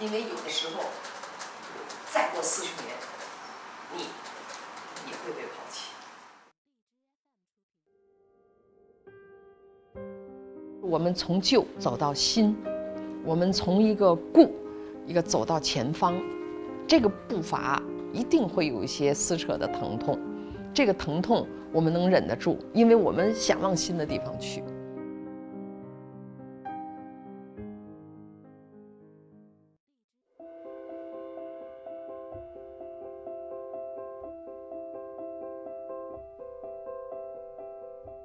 因为有的时候，再过四十年，你也会被抛弃。我们从旧走到新，我们从一个故，一个走到前方，这个步伐一定会有一些撕扯的疼痛。这个疼痛我们能忍得住，因为我们想往新的地方去。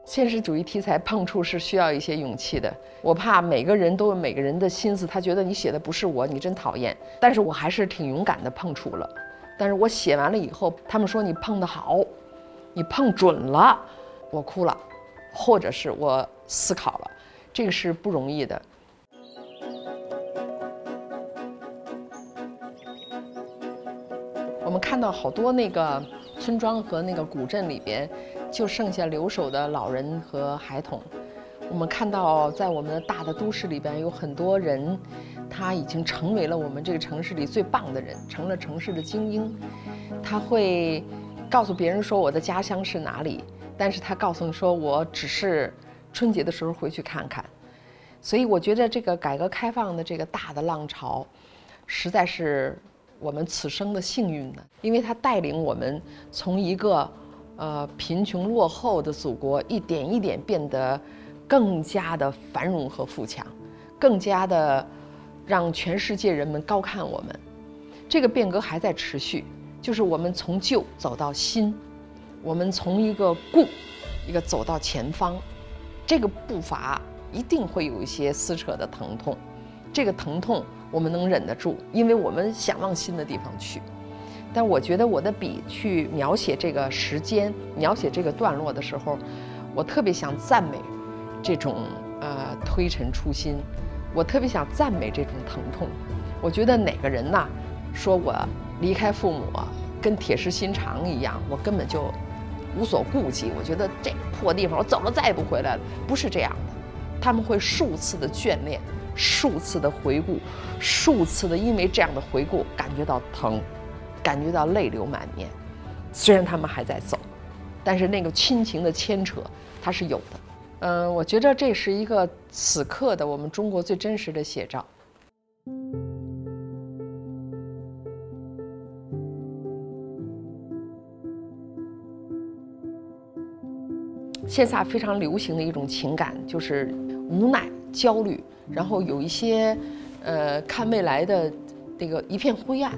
现实主义题材碰触是需要一些勇气的，我怕每个人都有每个人的心思，他觉得你写的不是我，你真讨厌。但是我还是挺勇敢的碰触了。但是我写完了以后，他们说你碰得好。你碰准了，我哭了，或者是我思考了，这个是不容易的。我们看到好多那个村庄和那个古镇里边，就剩下留守的老人和孩童。我们看到在我们的大的都市里边，有很多人，他已经成为了我们这个城市里最棒的人，成了城市的精英。他会。告诉别人说我的家乡是哪里，但是他告诉你说我只是春节的时候回去看看，所以我觉得这个改革开放的这个大的浪潮，实在是我们此生的幸运呢，因为它带领我们从一个呃贫穷落后的祖国一点一点变得更加的繁荣和富强，更加的让全世界人们高看我们，这个变革还在持续。就是我们从旧走到新，我们从一个故，一个走到前方，这个步伐一定会有一些撕扯的疼痛，这个疼痛我们能忍得住，因为我们想往新的地方去。但我觉得我的笔去描写这个时间，描写这个段落的时候，我特别想赞美这种呃推陈出新，我特别想赞美这种疼痛。我觉得哪个人呐，说我。离开父母，跟铁石心肠一样，我根本就无所顾忌。我觉得这破地方，我走了再也不回来了。不是这样的，他们会数次的眷恋，数次的回顾，数次的因为这样的回顾感觉到疼，感觉到泪流满面。虽然他们还在走，但是那个亲情的牵扯，它是有的。嗯，我觉得这是一个此刻的我们中国最真实的写照。线下非常流行的一种情感就是无奈、焦虑，然后有一些，呃，看未来的这个一片灰暗，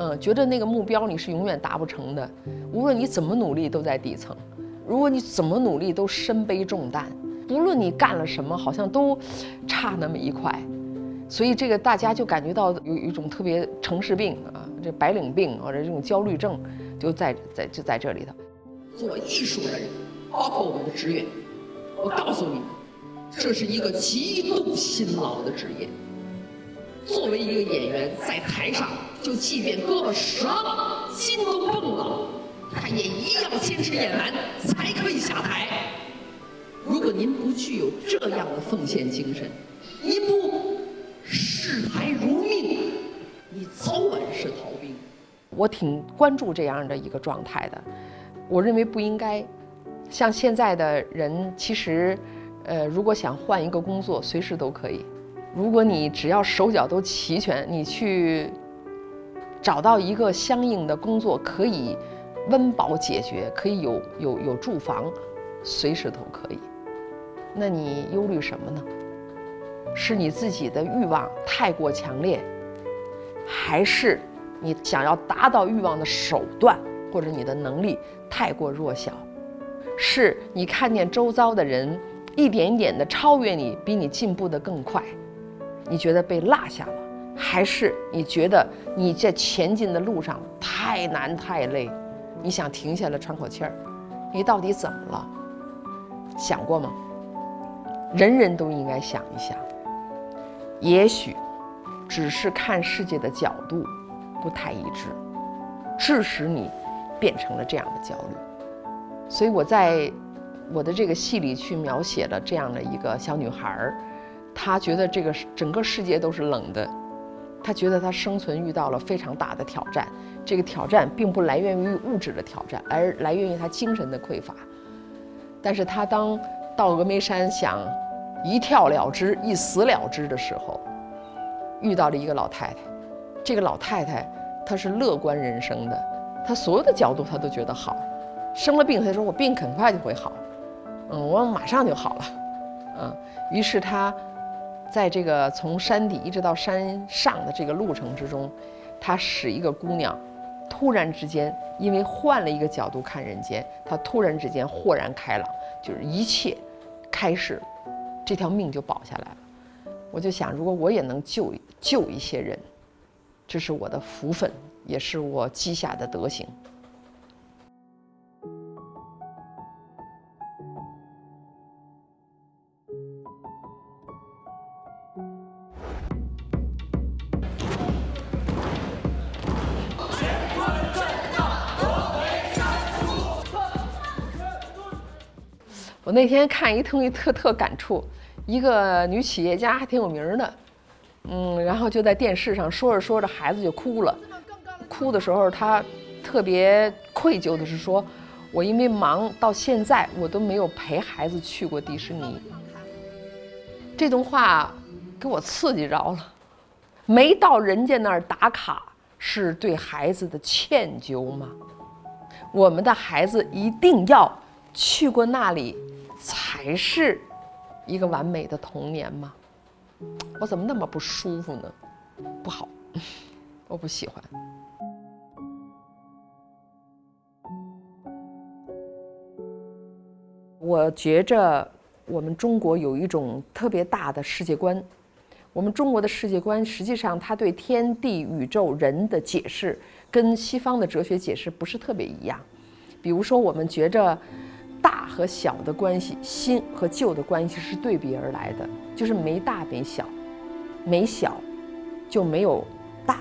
嗯，觉得那个目标你是永远达不成的，无论你怎么努力都在底层，如果你怎么努力都身背重担，不论你干了什么，好像都差那么一块，所以这个大家就感觉到有一种特别城市病啊，这白领病或者这种焦虑症，就在在就在这里头。做艺术的人。包括我们的职员，我告诉你们，这是一个极度辛劳的职业。作为一个演员，在台上，就即便胳膊折了，筋都崩了，他也一样坚持演完才可以下台。如果您不具有这样的奉献精神，您不视台如命，你早晚是逃兵。我挺关注这样的一个状态的，我认为不应该。像现在的人，其实，呃，如果想换一个工作，随时都可以。如果你只要手脚都齐全，你去找到一个相应的工作，可以温饱解决，可以有有有住房，随时都可以。那你忧虑什么呢？是你自己的欲望太过强烈，还是你想要达到欲望的手段或者你的能力太过弱小？是你看见周遭的人一点一点的超越你，比你进步的更快，你觉得被落下了，还是你觉得你在前进的路上太难太累，你想停下来喘口气儿？你到底怎么了？想过吗？人人都应该想一想。也许只是看世界的角度不太一致，致使你变成了这样的焦虑。所以我在我的这个戏里去描写了这样的一个小女孩儿，她觉得这个整个世界都是冷的，他觉得他生存遇到了非常大的挑战。这个挑战并不来源于物质的挑战，而来源于他精神的匮乏。但是他当到峨眉山想一跳了之、一死了之的时候，遇到了一个老太太。这个老太太她是乐观人生的，她所有的角度她都觉得好。生了病，她说我病很快就会好。嗯，我马上就好了，嗯，于是他，在这个从山底一直到山上的这个路程之中，他使一个姑娘，突然之间因为换了一个角度看人间，他突然之间豁然开朗，就是一切开始，这条命就保下来了。我就想，如果我也能救救一些人，这是我的福分，也是我积下的德行。我那天看一东西特特感触，一个女企业家还挺有名的，嗯，然后就在电视上说着说着，孩子就哭了。哭的时候，她特别愧疚的是说：“我因为忙到现在，我都没有陪孩子去过迪士尼。”这段话给我刺激着了。没到人家那儿打卡，是对孩子的歉疚吗？我们的孩子一定要去过那里。才是一个完美的童年吗？我怎么那么不舒服呢？不好，我不喜欢。我觉着我们中国有一种特别大的世界观。我们中国的世界观，实际上它对天地、宇宙、人的解释，跟西方的哲学解释不是特别一样。比如说，我们觉着。大和小的关系，新和旧的关系是对比而来的，就是没大没小，没小就没有大，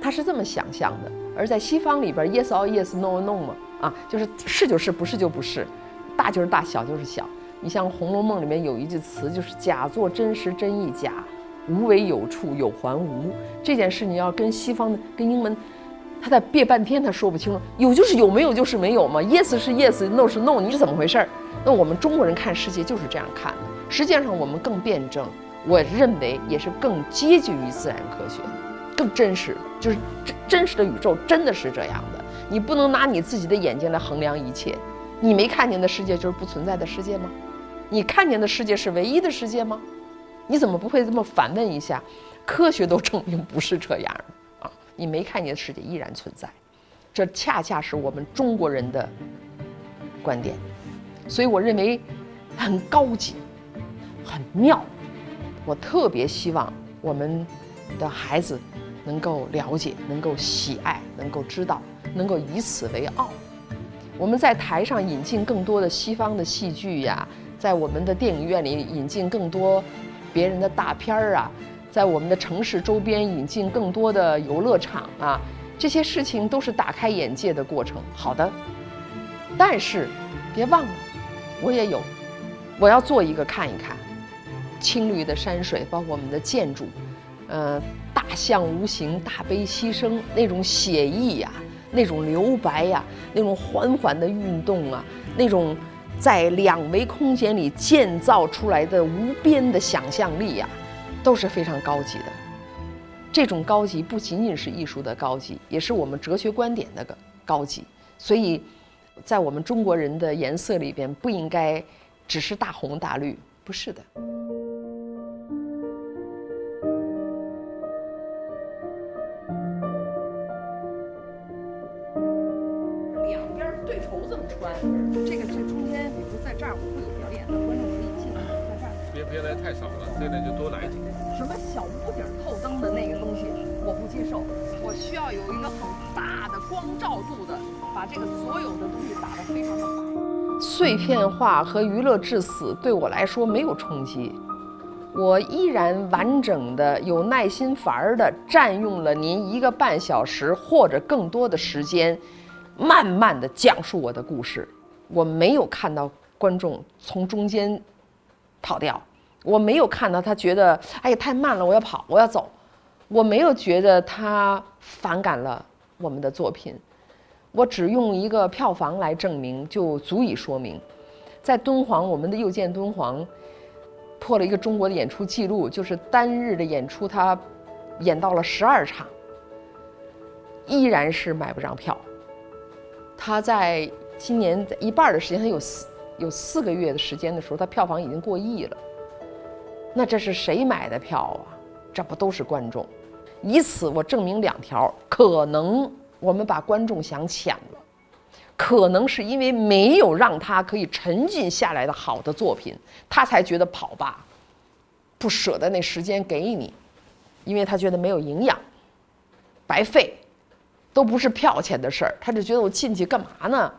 他是这么想象的。而在西方里边，yes or yes，no no 嘛，啊，就是是就是，不是就不是，大就是大，小就是小。你像《红楼梦》里面有一句词，就是“假作真时真亦假，无为有处有还无”。这件事你要跟西方的、跟英文。他在憋半天，他说不清楚，有就是有，没有就是没有嘛。Yes 是 Yes，No 是 No，你是怎么回事儿？那我们中国人看世界就是这样看的。实际上，我们更辩证，我认为也是更接近于自然科学，更真实。就是真真实的宇宙真的是这样的。你不能拿你自己的眼睛来衡量一切。你没看见的世界就是不存在的世界吗？你看见的世界是唯一的世界吗？你怎么不会这么反问一下？科学都证明不是这样。你没看见的世界依然存在，这恰恰是我们中国人的观点，所以我认为很高级、很妙。我特别希望我们的孩子能够了解、能够喜爱、能够知道、能够以此为傲。我们在台上引进更多的西方的戏剧呀，在我们的电影院里引进更多别人的大片儿啊。在我们的城市周边引进更多的游乐场啊，这些事情都是打开眼界的过程。好的，但是别忘了，我也有，我要做一个看一看，青绿的山水，包括我们的建筑，呃，大象无形，大悲牺牲那种写意呀，那种留白呀，那种缓缓的运动啊，那种在两维空间里建造出来的无边的想象力呀。都是非常高级的，这种高级不仅仅是艺术的高级，也是我们哲学观点的高级。所以，在我们中国人的颜色里边，不应该只是大红大绿，不是的。两边对头这么穿，这个这中间，比如在这儿我会有表演的，观众，别别来太少了，这里就多来几个。什么小屋顶透灯的那个东西，我不接受。我需要有一个很大的光照度的，把这个所有的东西打得非常的白。碎片化和娱乐至死对我来说没有冲击，我依然完整的、有耐心法儿的占用了您一个半小时或者更多的时间，慢慢的讲述我的故事。我没有看到观众从中间跑掉，我没有看到他觉得哎呀太慢了，我要跑，我要走，我没有觉得他反感了我们的作品，我只用一个票房来证明就足以说明，在敦煌，我们的又见敦煌破了一个中国的演出记录，就是单日的演出，他演到了十二场，依然是买不上票。他在今年一半的时间，他有四有四个月的时间的时候，他票房已经过亿了。那这是谁买的票啊？这不都是观众？以此我证明两条：可能我们把观众想浅了，可能是因为没有让他可以沉浸下来的好的作品，他才觉得跑吧，不舍得那时间给你，因为他觉得没有营养，白费。都不是票钱的事儿，他就觉得我进去干嘛呢？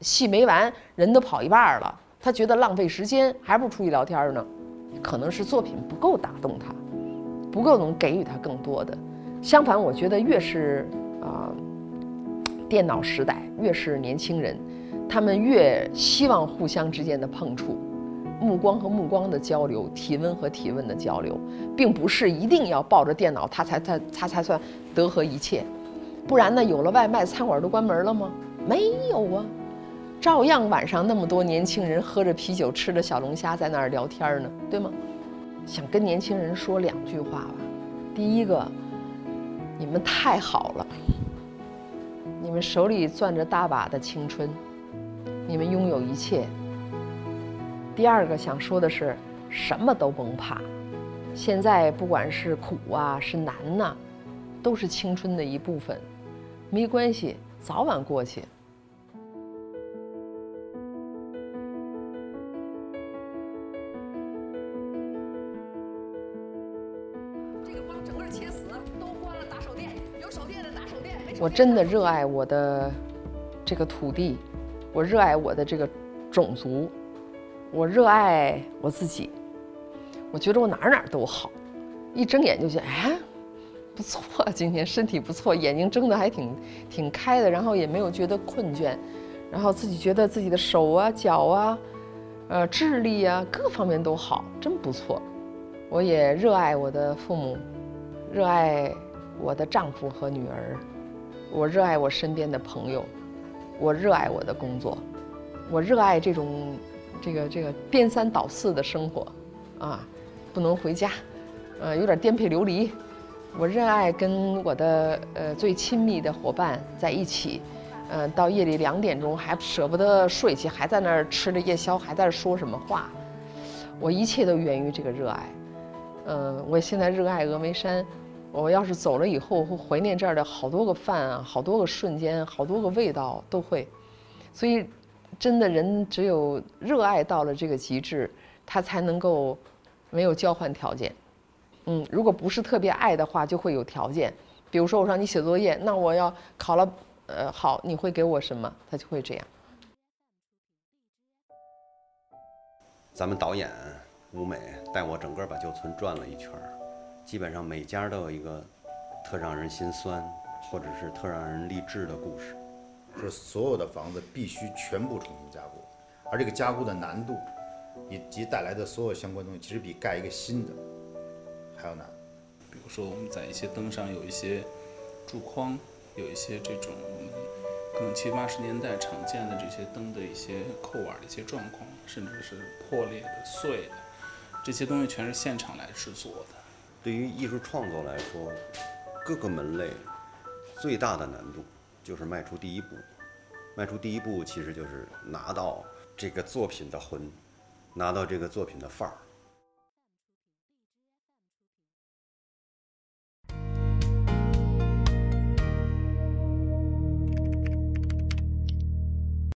戏没完，人都跑一半了，他觉得浪费时间，还不如出去聊天呢。可能是作品不够打动他，不够能给予他更多的。相反，我觉得越是啊，电脑时代，越是年轻人，他们越希望互相之间的碰触，目光和目光的交流，体温和体温的交流，并不是一定要抱着电脑，他才他他才算得和一切。不然呢？有了外卖，餐馆都关门了吗？没有啊，照样晚上那么多年轻人喝着啤酒，吃着小龙虾在那儿聊天呢，对吗？想跟年轻人说两句话吧。第一个，你们太好了，你们手里攥着大把的青春，你们拥有一切。第二个想说的是，什么都甭怕，现在不管是苦啊，是难呐，都是青春的一部分。没关系，早晚过去。我真的热爱我的这个土地，我热爱我的这个种族，我热爱我自己。我觉得我哪哪都好，一睁眼就觉得哎。不错，今天身体不错，眼睛睁得还挺挺开的，然后也没有觉得困倦，然后自己觉得自己的手啊、脚啊、呃、智力啊各方面都好，真不错。我也热爱我的父母，热爱我的丈夫和女儿，我热爱我身边的朋友，我热爱我的工作，我热爱这种这个这个颠三倒四的生活，啊，不能回家，呃，有点颠沛流离。我热爱跟我的呃最亲密的伙伴在一起，嗯，到夜里两点钟还舍不得睡去，还在那儿吃着夜宵，还在那儿说什么话。我一切都源于这个热爱，嗯，我现在热爱峨眉山。我要是走了以后，会怀念这儿的好多个饭啊，好多个瞬间，好多个味道都会。所以，真的人只有热爱到了这个极致，他才能够没有交换条件。嗯，如果不是特别爱的话，就会有条件。比如说，我让你写作业，那我要考了，呃，好，你会给我什么？他就会这样。咱们导演吴美带我整个把旧村转了一圈儿，基本上每家都有一个特让人心酸，或者是特让人励志的故事。是所有的房子必须全部重新加固，而这个加固的难度以及带来的所有相关东西，其实比盖一个新的。还要难，比如说我们在一些灯上有一些柱框，有一些这种可能七八十年代常见的这些灯的一些扣碗的一些状况，甚至是破裂的、碎的，这些东西全是现场来制作的。对于艺术创作来说，各个门类最大的难度就是迈出第一步。迈出第一步，其实就是拿到这个作品的魂，拿到这个作品的范儿。